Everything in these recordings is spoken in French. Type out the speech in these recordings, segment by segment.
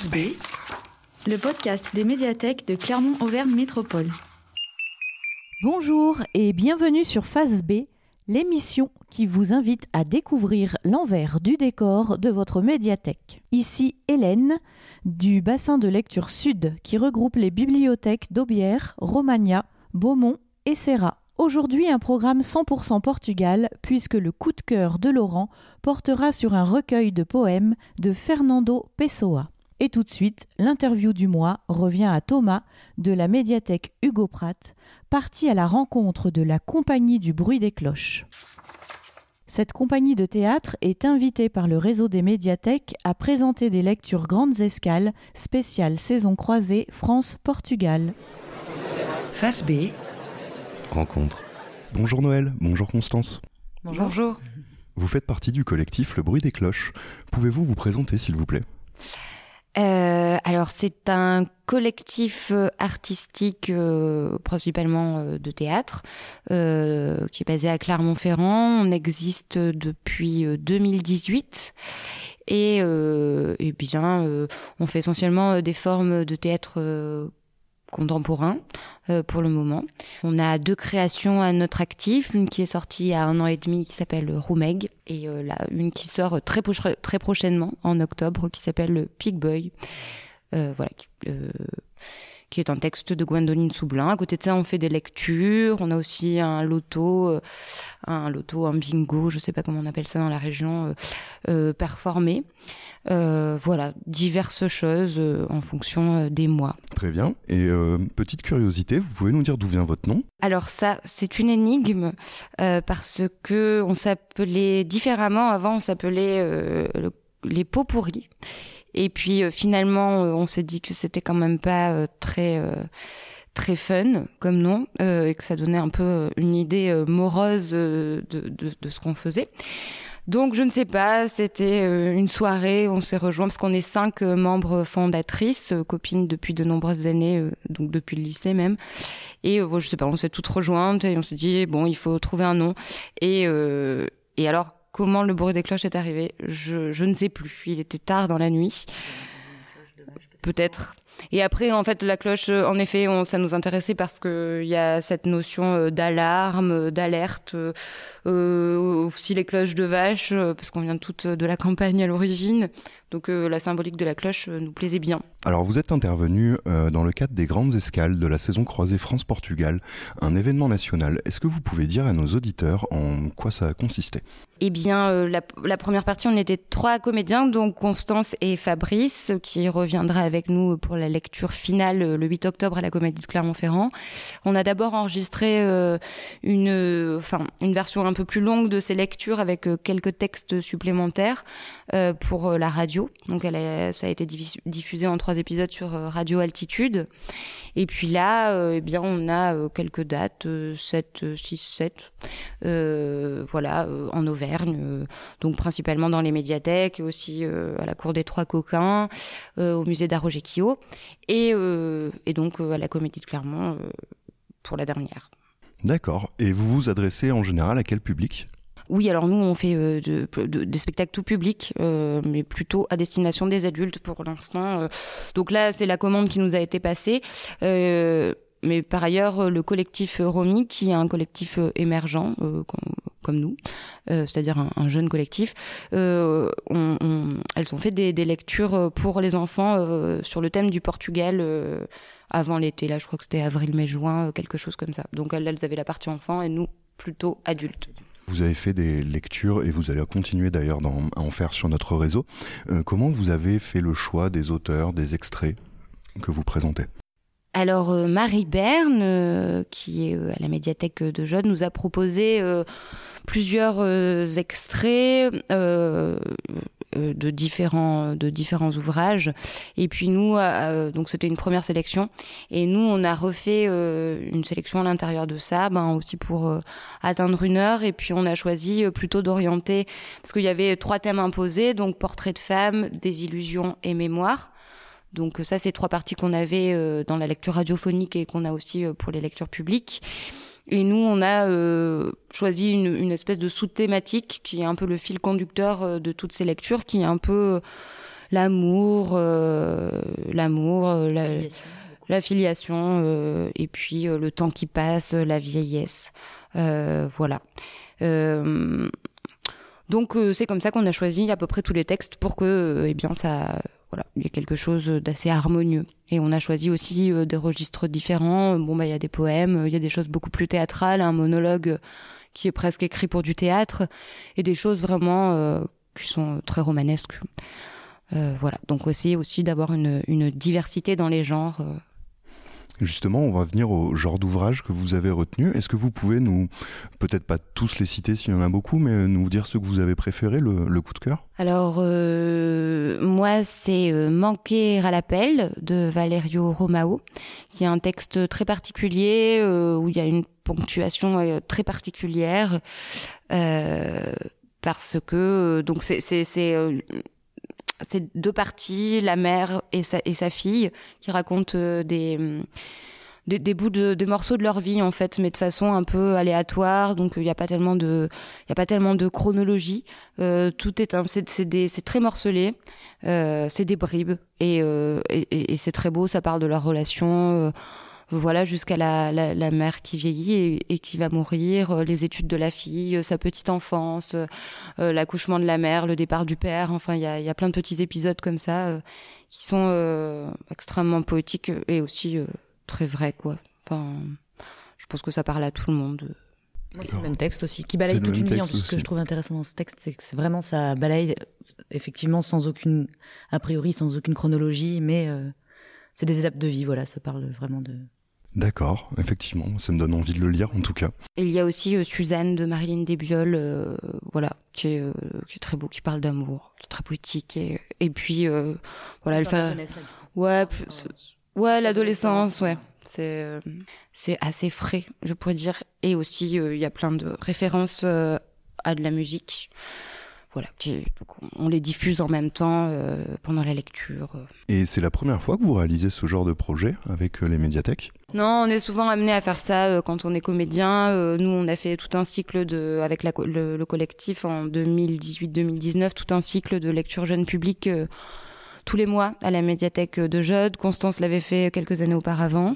Face B, le podcast des médiathèques de Clermont-Auvergne Métropole. Bonjour et bienvenue sur Face B, l'émission qui vous invite à découvrir l'envers du décor de votre médiathèque. Ici Hélène du bassin de lecture sud qui regroupe les bibliothèques d'Aubière, Romagna, Beaumont et Serra. Aujourd'hui, un programme 100% Portugal, puisque le coup de cœur de Laurent portera sur un recueil de poèmes de Fernando Pessoa. Et tout de suite, l'interview du mois revient à Thomas de la médiathèque Hugo Pratt, parti à la rencontre de la Compagnie du bruit des cloches. Cette compagnie de théâtre est invitée par le réseau des médiathèques à présenter des lectures grandes escales spéciales saison croisée France-Portugal. Face B, rencontre. Bonjour Noël, bonjour Constance. Bonjour. Vous faites partie du collectif Le Bruit des Cloches. Pouvez-vous vous présenter s'il vous plaît? Euh, alors c'est un collectif euh, artistique euh, principalement euh, de théâtre euh, qui est basé à Clermont-Ferrand. On existe depuis euh, 2018 et, et bien on fait essentiellement des formes de théâtre contemporain euh, pour le moment. On a deux créations à notre actif, une qui est sortie il y a un an et demi qui s'appelle Roumeg et euh, là, une qui sort très, pro- très prochainement en octobre qui s'appelle Pig Boy. Euh, voilà, qui, est un texte de Gwendoline Soublin. À côté de ça, on fait des lectures. On a aussi un loto, euh, un loto, un bingo, je sais pas comment on appelle ça dans la région, euh, euh, performé. Euh, voilà, diverses choses euh, en fonction euh, des mois. Très bien. Et petite curiosité, vous pouvez nous dire d'où vient votre nom? Alors ça, c'est une énigme parce que on s'appelait différemment. Avant, on s'appelait le- les pots pourris. Et puis euh, finalement, euh, on s'est dit que c'était quand même pas euh, très euh, très fun comme nom euh, et que ça donnait un peu euh, une idée morose de, de, de ce qu'on faisait. Donc je ne sais pas, c'était une soirée, on s'est rejoints parce qu'on est cinq membres fondatrices, copines depuis de nombreuses années, donc depuis le lycée même. Et je sais pas, on s'est toutes rejointes et on s'est dit bon, il faut trouver un nom. Et et alors comment le bruit des cloches est arrivé, je ne sais plus. Il était tard dans la nuit, peut-être. Et après, en fait, la cloche, euh, en effet, on, ça nous intéressait parce que il y a cette notion euh, d'alarme, euh, d'alerte, euh, euh, aussi les cloches de vache, euh, parce qu'on vient toutes de la campagne à l'origine. Donc euh, la symbolique de la cloche euh, nous plaisait bien. Alors vous êtes intervenu euh, dans le cadre des grandes escales de la saison croisée France-Portugal, un événement national. Est-ce que vous pouvez dire à nos auditeurs en quoi ça a consisté? Eh bien, euh, la, première partie, on était trois comédiens, donc Constance et Fabrice, qui reviendra avec nous pour la lecture finale euh, le 8 octobre à la Comédie de Clermont-Ferrand. On a d'abord enregistré une, enfin, une version un peu plus longue de ces lectures avec quelques textes supplémentaires pour la radio. Donc, ça a été diffus- diffusé en trois épisodes sur euh, Radio Altitude. Et puis là, euh, eh bien, on a euh, quelques dates, euh, 7, euh, 6, 7, euh, voilà, en Auvergne, donc principalement dans les médiathèques, aussi à la Cour des Trois Coquins, au musée d'Arroget-Quillot, et, euh, et donc à la Comédie de Clermont pour la dernière. D'accord. Et vous vous adressez en général à quel public? Oui, alors nous, on fait euh, de- de- des spectacles tout public, euh, mais plutôt à destination des adultes pour l'instant. euh. Donc là, c'est la commande qui nous a été passée. Mais par ailleurs, le collectif Romy, qui est un collectif émergent, com- comme nous, c'est-à-dire un, un jeune collectif, elles ont fait des, lectures pour les enfants sur le thème du Portugal avant l'été. Là, je crois que c'était avril, mai, juin, quelque chose comme ça. Donc elles, elles avaient la partie enfant et nous, plutôt adultes. Vous avez fait des lectures et vous allez continuer d'ailleurs à en faire sur notre réseau. Euh, comment vous avez fait le choix des auteurs, des extraits que vous présentez? Alors euh, Marie Berne, euh, qui est à la médiathèque de Jeunes, nous a proposé plusieurs extraits de différents de différents ouvrages. Et puis nous, euh, donc c'était une première sélection, et nous on a refait euh, une sélection à l'intérieur de ça, ben aussi pour euh, atteindre une heure. Et puis on a choisi euh, plutôt d'orienter parce qu'il y avait trois thèmes imposés, donc portrait de femme, désillusion et mémoire. Donc ça, c'est trois parties qu'on avait euh, dans la lecture radiophonique et qu'on a aussi euh, pour les lectures publiques. Et nous, on a euh, choisi une, une espèce de sous-thématique qui est un peu le fil conducteur euh, de toutes ces lectures, qui est un peu euh, l'amour, l'amour, la, filiation, et puis le temps qui passe, la vieillesse. voilà. donc c'est comme ça qu'on a choisi à peu près tous les textes pour que, eh bien, ça voilà, il y a quelque chose d'assez harmonieux. Et on a choisi aussi euh, des registres différents. Bon, bah, il y a des poèmes, il y a des choses beaucoup plus théâtrales, un monologue qui est presque écrit pour du théâtre, et des choses vraiment euh, qui sont très romanesques. Euh, voilà, donc essayer aussi d'avoir une, une, diversité dans les genres. Justement, on va venir au genre d'ouvrage que vous avez retenu. Est-ce que vous pouvez nous, peut-être pas tous les citer s'il y en a beaucoup, mais nous dire ce que vous avez préféré, le, coup de cœur? Alors, euh, moi, c'est euh, Manquer à l'appel de Valerio Romao, qui est un texte très particulier, euh, où il y a une ponctuation très particulière, parce que, donc, c'est c'est deux parties, la mère et sa, et sa fille, qui racontent euh, des, des, bouts de morceaux de leur vie en fait, mais de façon un peu aléatoire. Donc il n'y a pas tellement de il a pas tellement de chronologie. Euh, tout est c'est c'est très morcelé. Euh, c'est des bribes et, et, et c'est très beau. Ça parle de leur relation voilà, jusqu'à la, la, mère qui vieillit et, qui va mourir, euh, les études de la fille, euh, sa petite enfance, euh, l'accouchement de la mère, le départ du père. Enfin, il y a, y a, plein de petits épisodes comme ça qui sont extrêmement poétiques et aussi très vrais, quoi. Enfin, je pense que ça parle à tout le monde. c'est le même texte aussi, qui balaye toute une vie. Ce que je trouve intéressant dans ce texte, c'est que c'est vraiment ça balaye effectivement sans aucune a priori, sans aucune chronologie, mais c'est des étapes de vie. Voilà, ça parle vraiment de D'accord, effectivement, ça me donne envie de le lire en tout cas. il y a aussi euh, Suzanne de Marilyn Desbioles, euh, voilà, qui est, euh, qui est, très beau, qui parle d'amour, qui est très poétique. Et, et puis, voilà, elle fait. Ouais, ouais, l'adolescence, ouais. C'est c'est assez frais, je pourrais dire. Et aussi, il y a plein de références à de la musique voilà, on les diffuse en même temps euh, pendant la lecture. Et c'est la première fois que vous réalisez ce genre de projet avec euh, les médiathèques? Non, on est souvent amené à faire ça euh, quand on est comédien. nous, on a fait tout un cycle de, avec le, collectif en 2018-2019, tout un cycle de lecture jeune public tous les mois à la médiathèque de Jode. Constance l'avait fait quelques années auparavant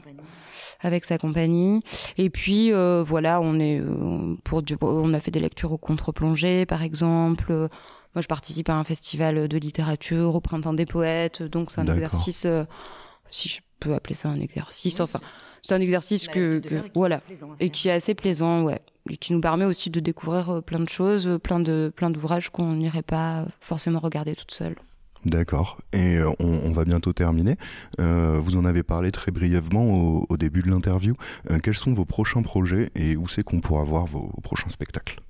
avec sa compagnie. Et puis euh, voilà, on est euh, pour on a fait des lectures au contre-plongée par exemple. Moi, je participe à un festival de littérature au printemps des poètes, donc c'est un exercice, euh, si je peux appeler ça un exercice. Enfin, c'est un exercice que, voilà, et qui est assez plaisant, ouais, et qui nous permet aussi de découvrir plein de choses, plein de plein d'ouvrages qu'on n'irait pas forcément regarder toute seule. D'accord. Et euh, on, va bientôt terminer. Euh, vous en avez parlé très brièvement au, début de l'interview. Euh, quels sont vos prochains projets et où c'est qu'on pourra voir vos, prochains spectacles?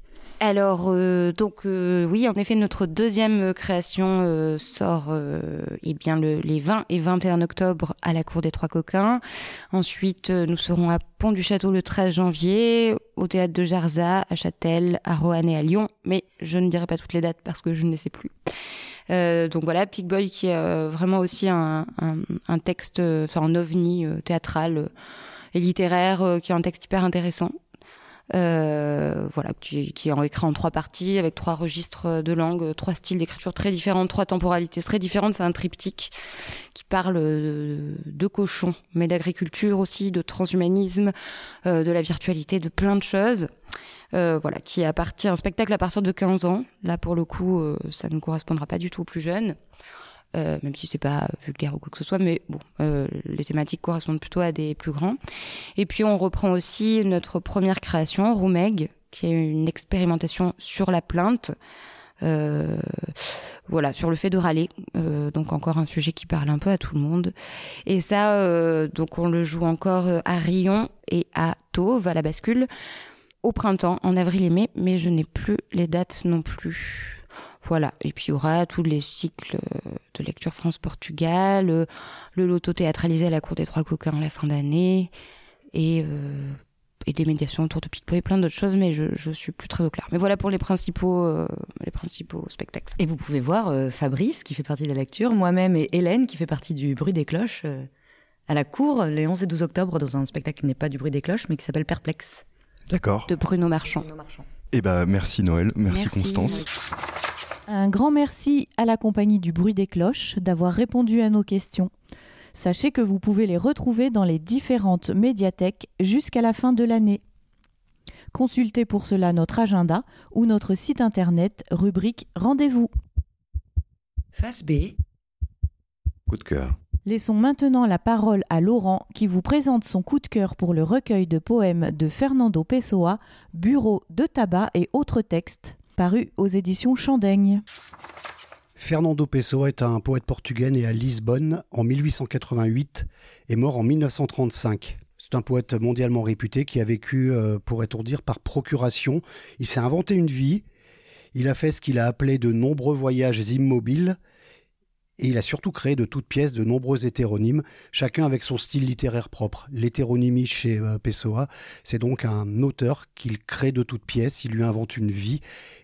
Alors, donc oui, en effet, notre deuxième création sort eh bien le, les 20 et 21 octobre à la Cour des Trois Coquins. Ensuite, nous serons à Pont du Château le 13 janvier, au théâtre de Jarza, à Châtel, à Roanne et à Lyon. Mais je ne dirai pas toutes les dates parce que je ne les sais plus. Euh, donc voilà, Pig Boy qui est euh, vraiment aussi un, un, un texte, enfin un ovni euh, théâtral et littéraire, qui est un texte hyper intéressant. Euh, voilà, qui, qui, est écrit en trois parties, avec trois registres de langue, trois styles d'écriture très différents, trois temporalités très différentes. C'est un triptyque qui parle de, cochons, mais d'agriculture aussi, de transhumanisme, euh, de la virtualité, de plein de choses. Euh, voilà, qui est un spectacle à partir de 15 ans. Là, pour le coup, euh, ça ne correspondra pas du tout aux plus jeunes. Euh, même si c'est pas vulgaire ou quoi que ce soit, mais bon, les thématiques correspondent plutôt à des plus grands. Et puis on reprend aussi notre première création, Roumeg, qui est une expérimentation sur la plainte, voilà, sur le fait de râler, donc encore un sujet qui parle un peu à tout le monde. Et ça, donc on le joue encore à Rion et à Tauve, à la bascule au printemps, en avril et mai, mais je n'ai plus les dates non plus. Voilà. Et puis il y aura tous les cycles de lecture France-Portugal, euh, le loto théâtralisé à la Cour des Trois Coquins la fin d'année, et, euh, et des médiations autour de Picpoy et plein d'autres choses, mais je, je suis plus très au clair. Mais voilà pour les principaux, euh, les principaux spectacles. Et vous pouvez voir Fabrice, qui fait partie de la lecture, moi-même et Hélène, qui fait partie du bruit des cloches, à la Cour, les 11 et 12 octobre, dans un spectacle qui n'est pas du bruit des cloches, mais qui s'appelle Perplexe. D'accord. De Bruno Marchand. Eh ben, merci Noël, merci, merci. Constance. Un grand merci à la compagnie du bruit des cloches d'avoir répondu à nos questions. Sachez que vous pouvez les retrouver dans les différentes médiathèques jusqu'à la fin de l'année. Consultez pour cela notre agenda ou notre site internet rubrique Rendez-vous. Face B. Coup de cœur. Laissons maintenant la parole à Laurent qui vous présente son coup de cœur pour le recueil de poèmes de Fernando Pessoa, Bureau de tabac et autres textes, paru aux éditions Chandaigne. Fernando Pessoa est un poète portugais né à Lisbonne en 1888 et mort en 1935. C'est un poète mondialement réputé qui a vécu, euh, pourrait-on dire, par procuration. Il s'est inventé une vie, il a fait ce qu'il a appelé de nombreux voyages immobiles, et il a surtout créé de toutes pièces de nombreux hétéronymes, chacun avec son style littéraire propre. L'hétéronymie chez euh, Pessoa, c'est donc un auteur qu'il crée de toutes pièces, il lui invente une vie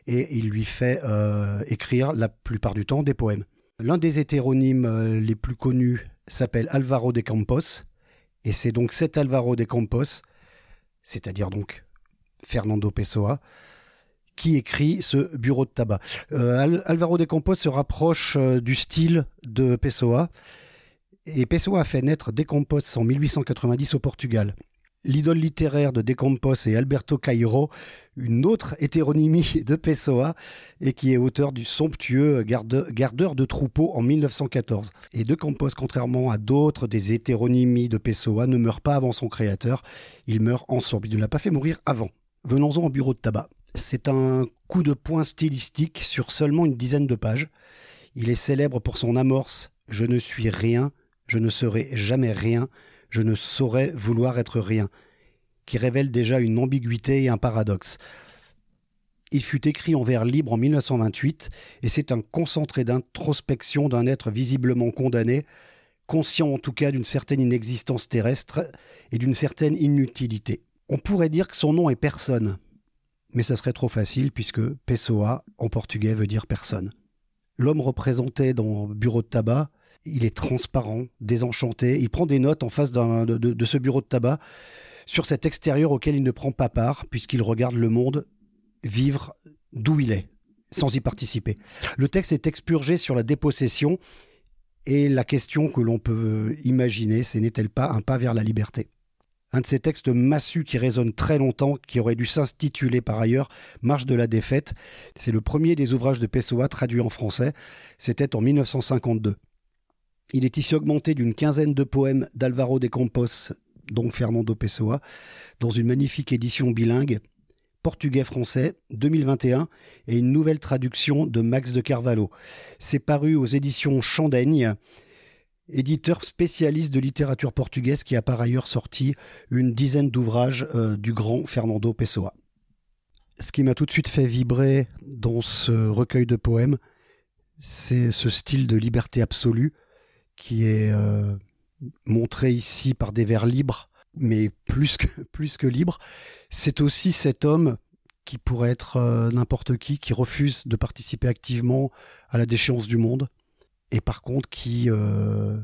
et il lui fait euh, écrire la plupart du temps des poèmes. L'un des hétéronymes euh, les plus connus s'appelle Alvaro de Campos, et c'est donc cet Alvaro de Campos, c'est-à-dire donc Fernando Pessoa, qui écrit ce bureau de tabac. Euh, Alvaro de Campos se rapproche euh, du style de Pessoa. Et Pessoa a fait naître De en 1890 au Portugal. L'idole littéraire de De est Alberto Cairo, une autre hétéronymie de Pessoa, et qui est auteur du somptueux Gardeur de troupeaux en 1914. Et De contrairement à d'autres des hétéronymies de Pessoa, ne meurt pas avant son créateur, il meurt en ensemble. Il ne l'a pas fait mourir avant. Venons-en au bureau de tabac. C'est un coup de poing stylistique sur seulement une dizaine de pages. Il est célèbre pour son amorce Je ne suis rien, je ne serai jamais rien, je ne saurais vouloir être rien, qui révèle déjà une ambiguïté et un paradoxe. Il fut écrit en vers libre en 1928 et c'est un concentré d'introspection d'un être visiblement condamné, conscient en tout cas d'une certaine inexistence terrestre et d'une certaine inutilité. On pourrait dire que son nom est personne, mais ça serait trop facile puisque Pessoa en portugais veut dire personne. L'homme représenté dans bureau de tabac, il est transparent, désenchanté, il prend des notes en face de, de, ce bureau de tabac sur cet extérieur auquel il ne prend pas part puisqu'il regarde le monde vivre d'où il est, sans y participer. Le texte est expurgé sur la dépossession et la question que l'on peut imaginer, c'est n'est-elle pas un pas vers la liberté? Un de ces textes massus qui résonne très longtemps, qui aurait dû s'intituler par ailleurs Marche de la défaite. C'est le premier des ouvrages de Pessoa traduit en français. C'était en 1952. Il est ici augmenté d'une quinzaine de poèmes d'Alvaro de Campos, donc Fernando Pessoa, dans une magnifique édition bilingue, portugais-français 2021, et une nouvelle traduction de Max de Carvalho. C'est paru aux éditions Chandaigne éditeur spécialiste de littérature portugaise qui a par ailleurs sorti une dizaine d'ouvrages euh, du grand Fernando Pessoa. Ce qui m'a tout de suite fait vibrer dans ce recueil de poèmes, c'est ce style de liberté absolue qui est euh, montré ici par des vers libres, mais plus que, plus que libres. C'est aussi cet homme qui pourrait être euh, n'importe qui, qui refuse de participer activement à la déchéance du monde, et par contre qui euh,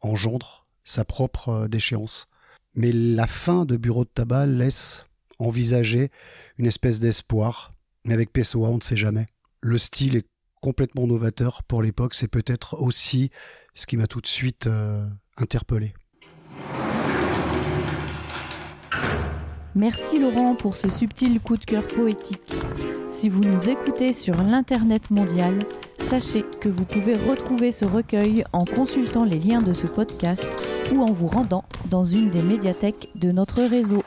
engendre sa propre euh, déchéance. Mais la fin de Bureau de tabac laisse envisager une espèce d'espoir. Mais avec Pessoa, on ne sait jamais. Le style est complètement novateur pour l'époque. C'est peut-être aussi ce qui m'a tout de suite euh, interpellé. Merci Laurent pour ce subtil coup de cœur poétique. Si vous nous écoutez sur l'Internet mondial, sachez que vous pouvez retrouver ce recueil en consultant les liens de ce podcast ou en vous rendant dans une des médiathèques de notre réseau.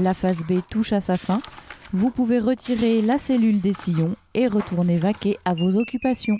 La phase B touche à sa fin. Vous pouvez retirer la cellule des sillons et retourner vaquer à vos occupations.